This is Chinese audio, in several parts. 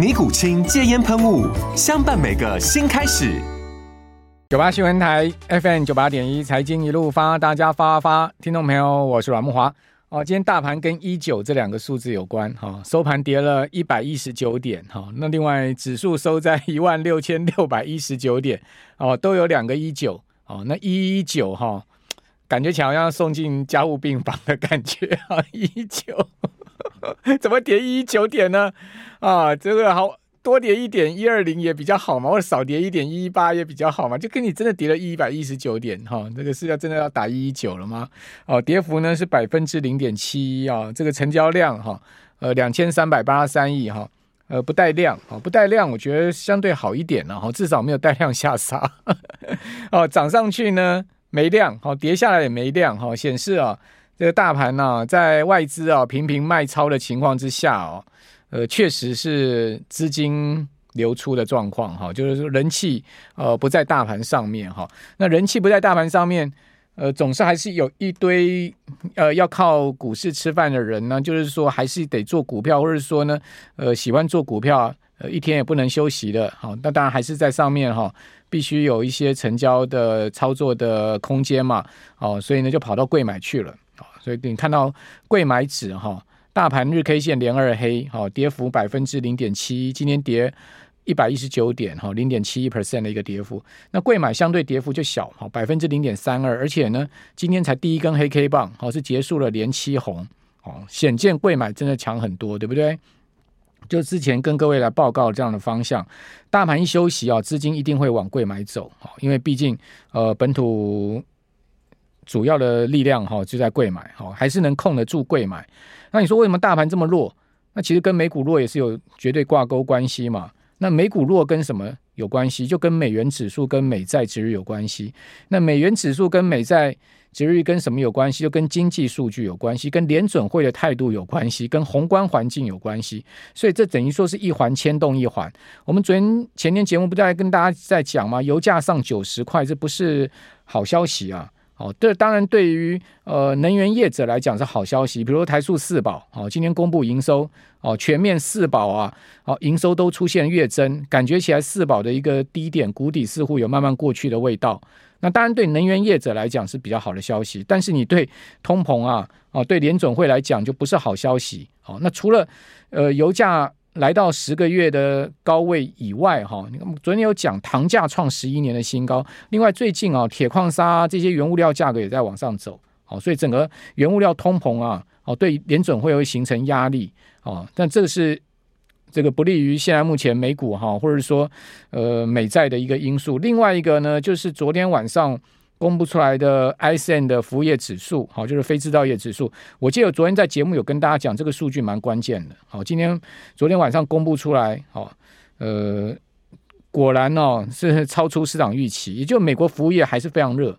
尼古清戒烟喷雾，相伴每个新开始。九八新闻台 FM 九八点一，财经一路发，大家发发。听众朋友，我是阮木华。哦，今天大盘跟一九这两个数字有关，哈、哦，收盘跌了一百一十九点，哈、哦。那另外指数收在 一万六千六百一十九点，哦，都有两个一九，哦，那一一九哈，感觉起来好像送进加护病房的感觉，啊，一九。怎么跌一一九点呢？啊，这个好多跌一点一二零也比较好嘛，或者少跌一点一一八也比较好嘛，就跟你真的跌了一百一十九点哈，这个是要真的要打一一九了吗？哦，跌幅呢是百分之零点七一啊，这个成交量哈，呃两千三百八十三亿哈，呃不带量啊，不带量，我觉得相对好一点了哈，至少没有带量下杀，哦 涨上去呢没量，好跌下来也没量哈，显示啊。这个大盘呢、啊，在外资啊频频卖超的情况之下哦，呃，确实是资金流出的状况哈，就是说人气呃不在大盘上面哈。那人气不在大盘上面，呃，总是还是有一堆呃要靠股市吃饭的人呢，就是说还是得做股票，或者说呢，呃，喜欢做股票，呃，一天也不能休息的。好，那当然还是在上面哈，必须有一些成交的操作的空间嘛。哦，所以呢，就跑到柜买去了。所以你看到贵买指哈，大盘日 K 线连二黑，好，跌幅百分之零点七，今天跌一百一十九点，哈，零点七一 percent 的一个跌幅。那贵买相对跌幅就小，哈，百分之零点三二，而且呢，今天才第一根黑 K 棒，好，是结束了连七红，哦，显见贵买真的强很多，对不对？就之前跟各位来报告这样的方向，大盘一休息啊，资金一定会往贵买走，哈，因为毕竟呃本土。主要的力量哈就在柜买哈，还是能控得住柜买。那你说为什么大盘这么弱？那其实跟美股弱也是有绝对挂钩关系嘛。那美股弱跟什么有关系？就跟美元指数跟美债值率有关系。那美元指数跟美债值率跟什么有关系？就跟经济数据有关系，跟联准会的态度有关系，跟宏观环境有关系。所以这等于说是一环牵动一环。我们昨天前天节目不在跟大家在讲吗？油价上九十块，这不是好消息啊。哦，这当然对于呃能源业者来讲是好消息，比如台塑四宝，哦，今天公布营收，哦，全面四宝啊，哦，营收都出现月增，感觉起来四宝的一个低点谷底似乎有慢慢过去的味道。那当然对能源业者来讲是比较好的消息，但是你对通膨啊，哦，对联准会来讲就不是好消息。哦，那除了呃油价。来到十个月的高位以外，哈，你看昨天有讲糖价创十一年的新高。另外，最近啊，铁矿砂这些原物料价格也在往上走，好，所以整个原物料通膨啊，哦，对联准会会形成压力，哦，但这个是这个不利于现在目前美股哈，或者说呃美债的一个因素。另外一个呢，就是昨天晚上。公布出来的 ISM 的服务业指数，好，就是非制造业指数。我记得昨天在节目有跟大家讲，这个数据蛮关键的。好，今天昨天晚上公布出来，好，呃，果然哦是超出市场预期，也就美国服务业还是非常热。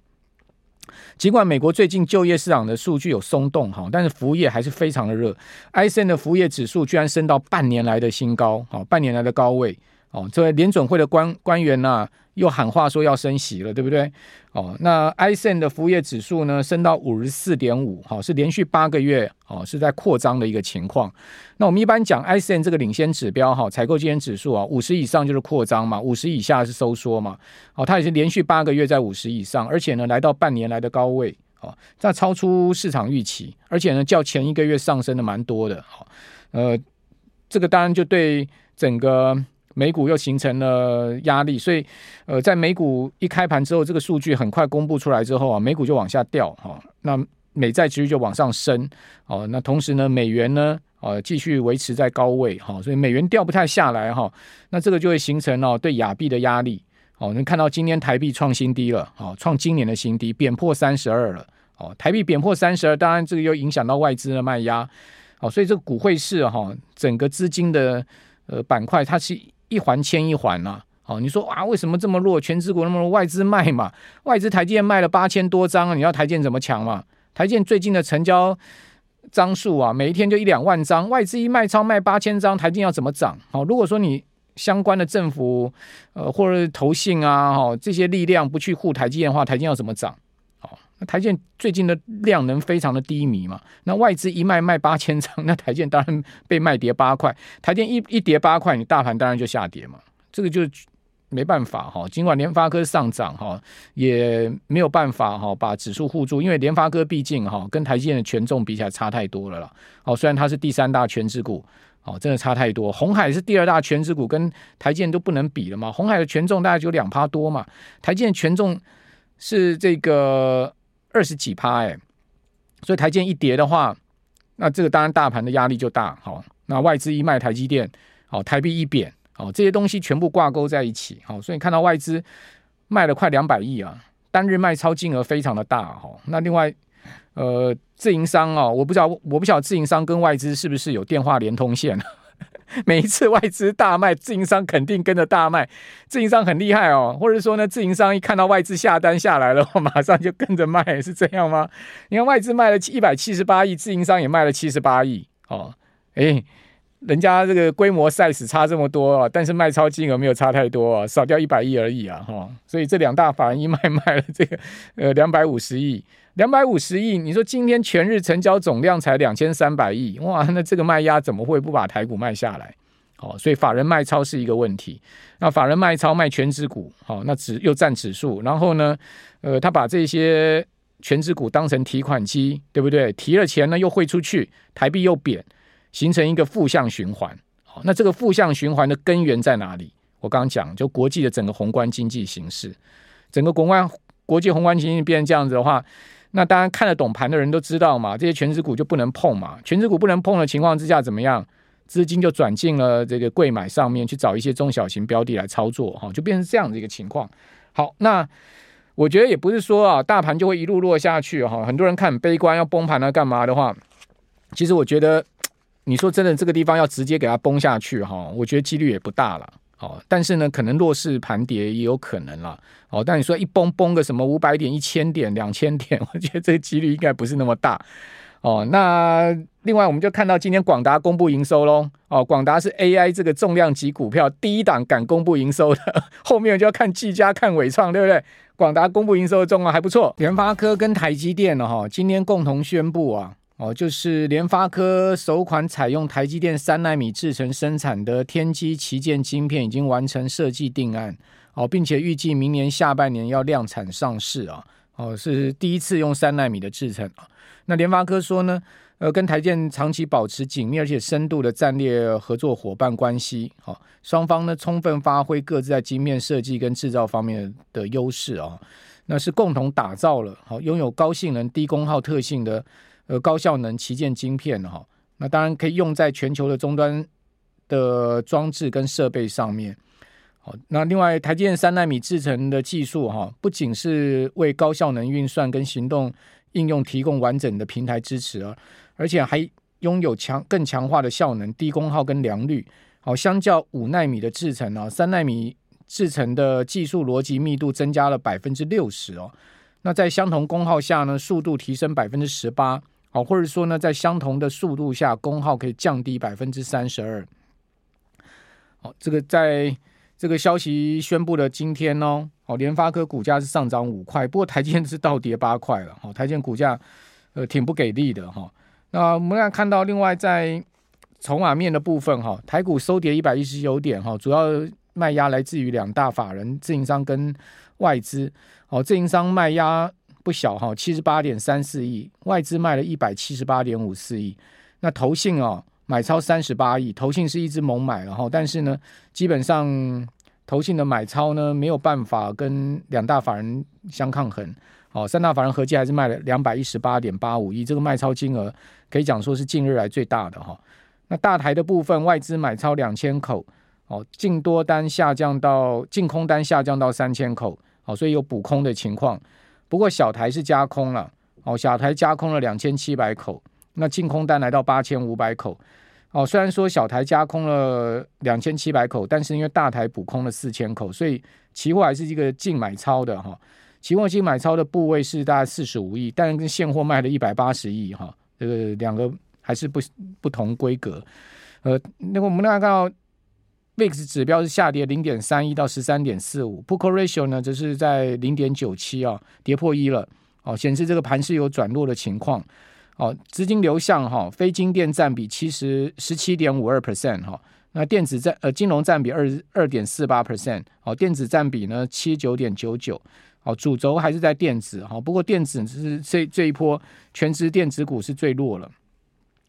尽管美国最近就业市场的数据有松动，哈，但是服务业还是非常的热。ISM 的服务业指数居然升到半年来的新高，好，半年来的高位。哦，这位联准会的官官员呐、啊，又喊话说要升息了，对不对？哦，那 ISM 的服务业指数呢，升到五十四点五，好，是连续八个月，哦，是在扩张的一个情况。那我们一般讲 ISM 这个领先指标，哈，采购经理指数啊，五十以上就是扩张嘛，五十以下是收缩嘛。哦，它也是连续八个月在五十以上，而且呢，来到半年来的高位，哦，这超出市场预期，而且呢，较前一个月上升的蛮多的，哦，呃，这个当然就对整个。美股又形成了压力，所以呃，在美股一开盘之后，这个数据很快公布出来之后啊，美股就往下掉哈、那美债殖率就往上升哦，那同时呢，美元呢，呃，继续维持在高位哈、所以美元掉不太下来哈、那这个就会形成哦对亚币的压力哦，能看到今天台币创新低了，哦，创今年的新低，贬破三十二了，哦，台币贬破三十二，当然这个又影响到外资的卖压，哦，所以这个股汇市哈、哦，整个资金的呃板块它是。一环牵一环呐、啊，哦，你说啊，为什么这么弱？权值股那么弱，外资卖嘛？外资台积电卖了八千多张，你要台积电怎么强嘛？台积电最近的成交张数啊，每一天就一两万张，外资一卖超卖八千张，台积电要怎么涨？哦，如果说你相关的政府呃或者投信啊，哈、哦、这些力量不去护台积电的话，台积电要怎么涨？台建最近的量能非常的低迷嘛，那外资一卖卖八千张，那台建当然被卖跌八块。台建一一跌八块，你大盘当然就下跌嘛，这个就没办法哈。尽管联发科上涨哈，也没有办法哈把指数护住，因为联发科毕竟哈跟台建的权重比起来差太多了啦。哦，虽然它是第三大权值股，哦，真的差太多。红海是第二大权值股，跟台建都不能比了嘛。红海的权重大概就两趴多嘛，台建权重是这个。二十几趴哎，所以台积一跌的话，那这个当然大盘的压力就大。好，那外资一卖台积电，好，台币一贬，好，这些东西全部挂钩在一起。好，所以你看到外资卖了快两百亿啊，单日卖超金额非常的大。好，那另外呃，自营商啊，我不知道，我不晓得自营商跟外资是不是有电话连通线。每一次外资大卖，自营商肯定跟着大卖。自营商很厉害哦，或者说呢，自营商一看到外资下单下来了，马上就跟着卖，是这样吗？你看外资卖了一百七十八亿，自营商也卖了七十八亿哦。诶，人家这个规模 size 差这么多啊，但是卖超金额没有差太多啊，少掉一百亿而已啊，哈、所以这两大法人一卖卖了这个 呃两百五十亿。两百五十亿，你说今天全日成交总量才两千三百亿，哇，那这个卖压怎么会不把台股卖下来？好，所以法人卖超是一个问题。那法人卖超卖权值股，好，那指又占指数，然后呢，呃，他把这些权值股当成提款机，对不对？提了钱呢又汇出去，台币又贬，形成一个负向循环。好，那这个负向循环的根源在哪里？我刚刚讲，就国际的整个宏观经济形势，整个宏观国际宏观经济变成这样子的话。那当然看得懂盘的人都知道嘛，这些全值股就不能碰嘛。全值股不能碰的情况之下，怎么样？资金就转进了这个柜买上面去找一些中小型标的来操作，哈，就变成这样的一个情况。好，那我觉得也不是说啊，大盘就会一路落下去哈。很多人看悲观，要崩盘了干嘛的话，其实我觉得，你说真的，这个地方要直接给它崩下去哈，我觉得几率也不大了。哦，但是呢，可能弱势盘跌也有可能啦。哦，但你说一崩崩个什么五百点、一千点、两千点，我觉得这几率应该不是那么大。哦，那另外我们就看到今天广达公布营收喽。哦，广达是 AI 这个重量级股票第一档敢公布营收的，后面就要看技嘉、看纬创，对不对？广达公布营收的状况还不错。联发科跟台积电呢，哈，今天共同宣布啊。哦，就是联发科首款采用台积电三奈米制程生产的天玑旗舰晶片已经完成设计定案，哦，并且预计明年下半年要量产上市啊，哦，是第一次用三奈米的制程。那联发科说呢，呃，跟台建长期保持紧密而且深度的战略合作伙伴关系，好，双方呢充分发挥各自在晶片设计跟制造方面的优势啊，那是共同打造了好拥有高性能、低功耗特性的。呃，高效能旗舰晶片哈，那当然可以用在全球的终端的装置跟设备上面。好，那另外台积电三纳米制程的技术哈，不仅是为高效能运算跟行动应用提供完整的平台支持啊，而且还拥有强更强化的效能、低功耗跟良率。好，相较五纳米的制程啊，三纳米制程的技术逻辑密度增加了百分之六十哦。那在相同功耗下呢，速度提升百分之十八。好，或者说呢，在相同的速度下，功耗可以降低百分之三十二。好，这个在这个消息宣布的今天呢、哦，好，联发科股价是上涨五块，不过台积电是倒跌八块了。好，台积电股价呃挺不给力的哈。那我们来看到，另外在筹码面的部分哈，台股收跌一百一十九点哈，主要卖压来自于两大法人自营商跟外资。好，自营商卖压。不小哈，七十八点三四亿，外资卖了一百七十八点五四亿，那投信啊买超三十八亿，投信是一直猛买，然后但是呢，基本上投信的买超呢没有办法跟两大法人相抗衡。哦，三大法人合计还是卖了两百一十八点八五亿，这个卖超金额可以讲说是近日来最大的哈。那大台的部分，外资买超两千口，哦，净多单下降到净空单下降到三千口，哦，所以有补空的情况。不过小台是加空了，哦，小台加空了两千七百口，那净空单来到八千五百口，哦，虽然说小台加空了两千七百口，但是因为大台补空了四千口，所以期货还是一个净买超的哈。期货净买超的部位是大概四十五亿，但跟现货卖了一百八十亿哈，这个两个还是不不同规格。呃，那个我们大家看到 VIX 指标是下跌零点三一到十三点四五 p u c Ratio 呢则是在零点九七啊，跌破一了，哦，显示这个盘是有转弱的情况。哦，资金流向哈，非金电占比七十十七点五二 percent 哈，那电子占呃金融占比二二点四八 percent，哦，电子占比呢七九点九九。哦，主轴还是在电子哈，不过电子是这这一波全职电子股是最弱了，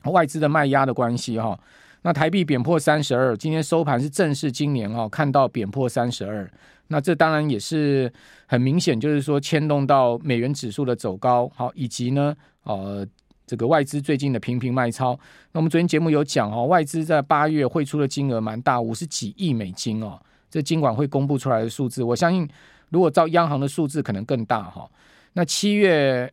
外资的卖压的关系哈。那台币贬破三十二，今天收盘是正式今年哈看到贬破三十二，那这当然也是很明显，就是说牵动到美元指数的走高，好，以及呢呃这个外资最近的频频卖超。那我们昨天节目有讲哦，外资在八月汇出的金额蛮大，五十几亿美金哦，这金管会公布出来的数字，我相信。如果照央行的数字，可能更大哈。那七月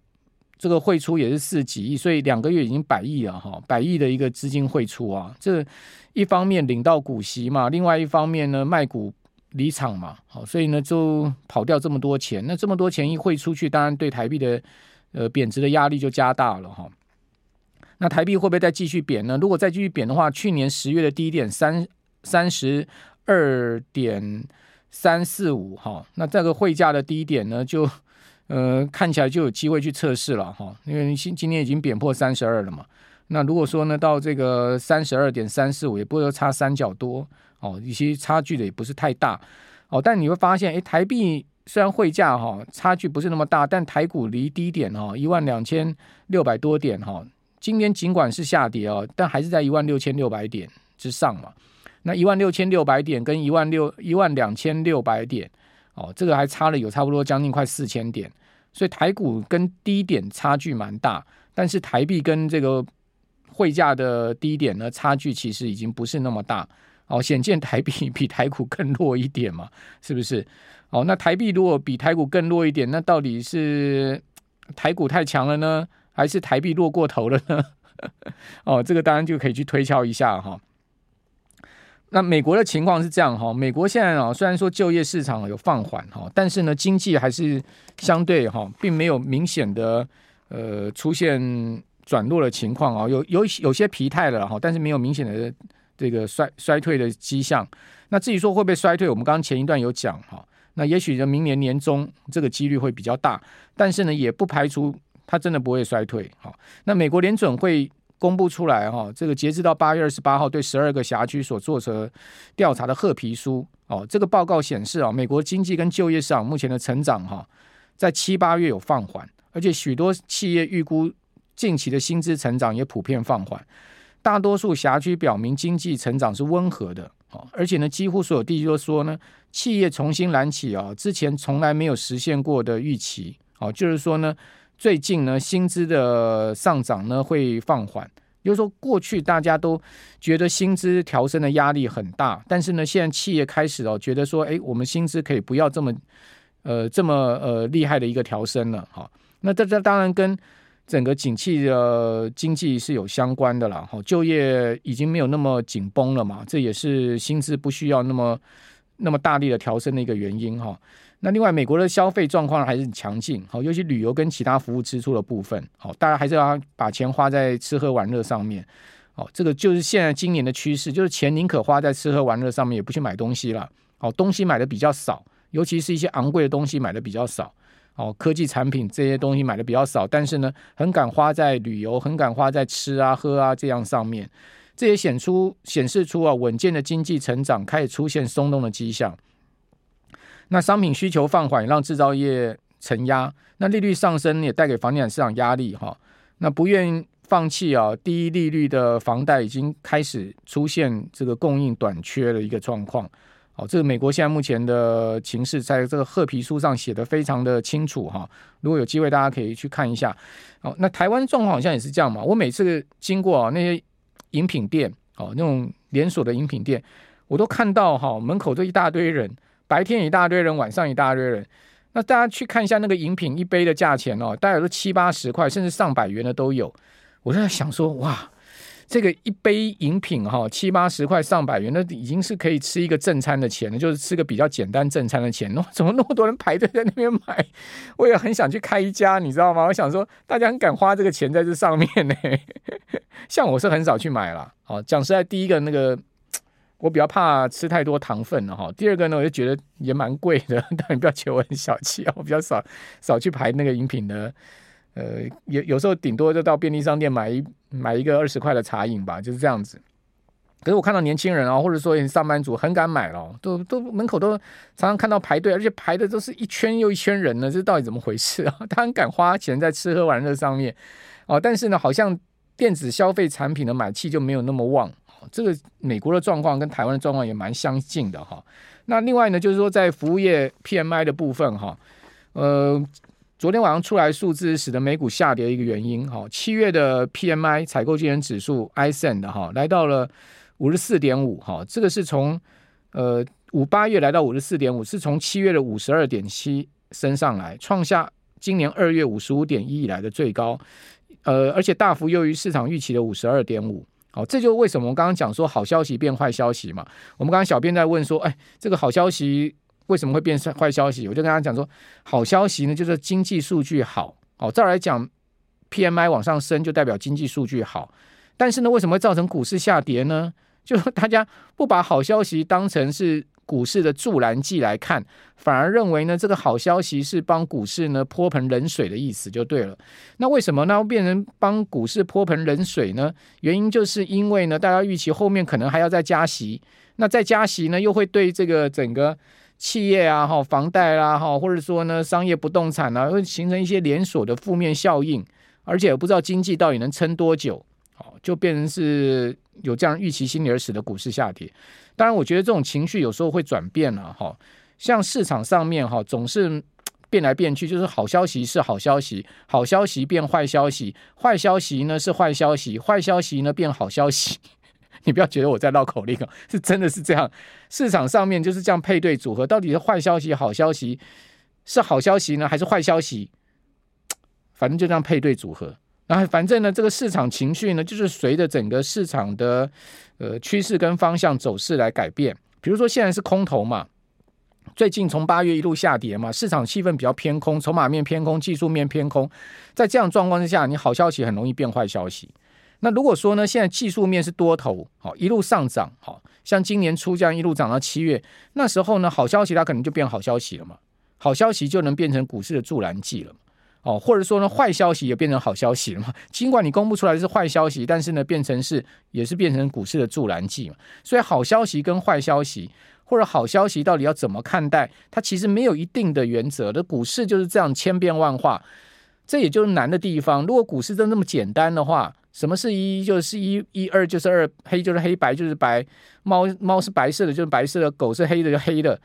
这个汇出也是四几亿，所以两个月已经百亿了哈，百亿的一个资金汇出啊。这一方面领到股息嘛，另外一方面呢卖股离场嘛，好，所以呢就跑掉这么多钱。那这么多钱一汇出去，当然对台币的呃贬值的压力就加大了哈。那台币会不会再继续贬呢？如果再继续贬的话，去年十月的低点三三十二点。三四五哈，那这个汇价的低点呢，就呃看起来就有机会去测试了哈，因为今今天已经贬破三十二了嘛。那如果说呢，到这个三十二点三四五，也不会差三角多哦，一些差距的也不是太大哦。但你会发现，哎，台币虽然汇价哈差距不是那么大，但台股离低点哈一万两千六百多点哈，今天尽管是下跌哦，但还是在一万六千六百点之上嘛。那一万六千六百点跟一万六一万两千六百点，哦，这个还差了有差不多将近快四千点，所以台股跟低点差距蛮大，但是台币跟这个汇价的低点呢，差距其实已经不是那么大，哦，显见台币比台股更弱一点嘛，是不是？哦，那台币如果比台股更弱一点，那到底是台股太强了呢，还是台币弱过头了呢？哦，这个当然就可以去推敲一下哈。那美国的情况是这样哈，美国现在啊，虽然说就业市场有放缓哈，但是呢，经济还是相对哈，并没有明显的呃出现转弱的情况啊，有有有些疲态了哈，但是没有明显的这个衰衰退的迹象。那至于说会不会衰退，我们刚刚前一段有讲哈，那也许呢明年年中这个几率会比较大，但是呢也不排除它真的不会衰退。好，那美国联准会。公布出来哈，这个截至到八月二十八号，对十二个辖区所做的调查的褐皮书哦，这个报告显示啊，美国经济跟就业市场目前的成长哈，在七八月有放缓，而且许多企业预估近期的薪资成长也普遍放缓，大多数辖区表明经济成长是温和的哦，而且呢，几乎所有地区都说呢，企业重新燃起啊，之前从来没有实现过的预期哦，就是说呢。最近呢，薪资的上涨呢会放缓，就是说过去大家都觉得薪资调升的压力很大，但是呢，现在企业开始哦觉得说，哎，我们薪资可以不要这么呃这么呃厉害的一个调升了哈。那这这当然跟整个景气的经济是有相关的了，哈，就业已经没有那么紧绷了嘛，这也是薪资不需要那么那么大力的调升的一个原因哈。那另外，美国的消费状况还是很强劲，好，尤其旅游跟其他服务支出的部分，好，大家还是要把钱花在吃喝玩乐上面，好，这个就是现在今年的趋势，就是钱宁可花在吃喝玩乐上面，也不去买东西了，好，东西买的比较少，尤其是一些昂贵的东西买的比较少，好，科技产品这些东西买的比较少，但是呢，很敢花在旅游，很敢花在吃啊喝啊这样上面，这也显出显示出啊稳健的经济成长开始出现松动的迹象。那商品需求放缓，让制造业承压；那利率上升也带给房地产市场压力哈。那不愿放弃啊低利率的房贷，已经开始出现这个供应短缺的一个状况。哦，这个美国现在目前的情势，在这个褐皮书上写得非常的清楚哈。如果有机会，大家可以去看一下。哦，那台湾状况好像也是这样嘛。我每次经过啊那些饮品店，哦，那种连锁的饮品店，我都看到哈门口这一大堆人，白天一大堆人，晚上一大堆人。那大家去看一下那个饮品一杯的价钱哦，大概都七八十块，甚至上百元的都有。我就在想说，哇，这个一杯饮品哈七八十块上百元，那已经是可以吃一个正餐的钱了，就是吃个比较简单正餐的钱。那 怎么那么多人排队在那边买？我也很想去开一家，你知道吗？我想说，大家很敢花这个钱在这上面呢。像我是很少去买了。好，讲实在，第一个那个。我比较怕吃太多糖分了哈。第二个呢，我就觉得也蛮贵的，但你不要觉得我很小气啊。我比较少少去排那个饮品的，呃，有有时候顶多就到便利商店买一买一个二十块的茶饮吧，就是这样子。可是我看到年轻人啊，或者说上班族很敢买了，都都门口都常常看到排队，而且排的都是一圈又一圈人呢，这到底怎么回事啊？他很敢花钱在吃喝玩乐上面哦，但是呢，好像电子消费产品的买气就没有那么旺。这个美国的状况跟台湾的状况也蛮相近的哈。那另外呢，就是说在服务业 PMI 的部分哈，呃，昨天晚上出来数字使得美股下跌一个原因哈。七月的 PMI 采购经理指数 ISM 的哈，来到了五十四点五哈，这个是从呃五八月来到五十四点五，是从七月的五十二点七升上来，创下今年二月五十五点一以来的最高，呃，而且大幅优于市场预期的五十二点五。好，这就为什么我刚刚讲说好消息变坏消息嘛。我们刚刚小编在问说，哎，这个好消息为什么会变成坏消息？我就跟他讲说，好消息呢就是经济数据好。好，照来讲，PMI 往上升就代表经济数据好。但是呢，为什么会造成股市下跌呢？就大家不把好消息当成是。股市的助燃剂来看，反而认为呢，这个好消息是帮股市呢泼盆冷水的意思就对了。那为什么呢变成帮股市泼盆冷水呢？原因就是因为呢，大家预期后面可能还要再加息，那再加息呢，又会对这个整个企业啊、哈房贷啦、哈，或者说呢商业不动产啊，会形成一些连锁的负面效应，而且不知道经济到底能撑多久，好，就变成是有这样预期心理而使得股市下跌。当然，我觉得这种情绪有时候会转变了哈，像市场上面哈总是变来变去，就是好消息是好消息，好消息变坏消息，坏消息呢是坏消息，坏消息呢变好消息。你不要觉得我在绕口令啊，是真的是这样。市场上面就是这样配对组合，到底是坏消息、好消息是好消息呢，还是坏消息？反正就这样配对组合。然后反正呢，这个市场情绪呢，就是随着整个市场的呃趋势跟方向走势来改变。比如说现在是空头嘛，最近从八月一路下跌嘛，市场气氛比较偏空，筹码面偏空，技术面偏空。在这样状况之下，你好消息很容易变坏消息。那如果说呢，现在技术面是多头，好一路上涨，好像今年初这样一路涨到七月，那时候呢，好消息它可能就变好消息了嘛，好消息就能变成股市的助燃剂了。哦，或者说呢，坏消息也变成好消息了嘛？尽管你公布出来是坏消息，但是呢，变成是也是变成股市的助燃剂嘛。所以好消息跟坏消息，或者好消息到底要怎么看待？它其实没有一定的原则的。股市就是这样千变万化，这也就是难的地方。如果股市真那么简单的话，什么是一就是一，一二就是二，黑就是黑，白就是白，猫猫是白色的就是白色的，狗是黑的就黑的，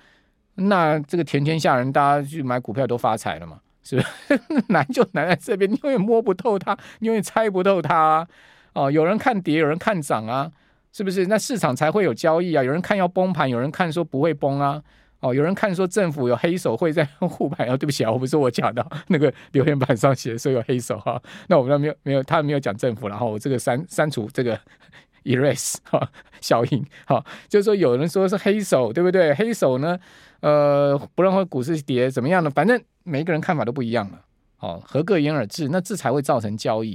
那这个全天下人大家去买股票都发财了嘛？是不是难就难在这边？你永远摸不透它，你永远猜不透它啊！哦，有人看跌，有人看涨啊，是不是？那市场才会有交易啊！有人看要崩盘，有人看说不会崩啊！哦，有人看说政府有黑手会在 护盘啊！对不起啊，我不是我讲的，那个留言板上写说有黑手哈、啊。那我们没有没有，他没有讲政府，然后我这个删删除这个 erase 哈效应哈，就是说有人说是黑手，对不对？黑手呢？呃，不让股市跌怎么样呢？反正每一个人看法都不一样了，哦，合各言而治，那这才会造成交易。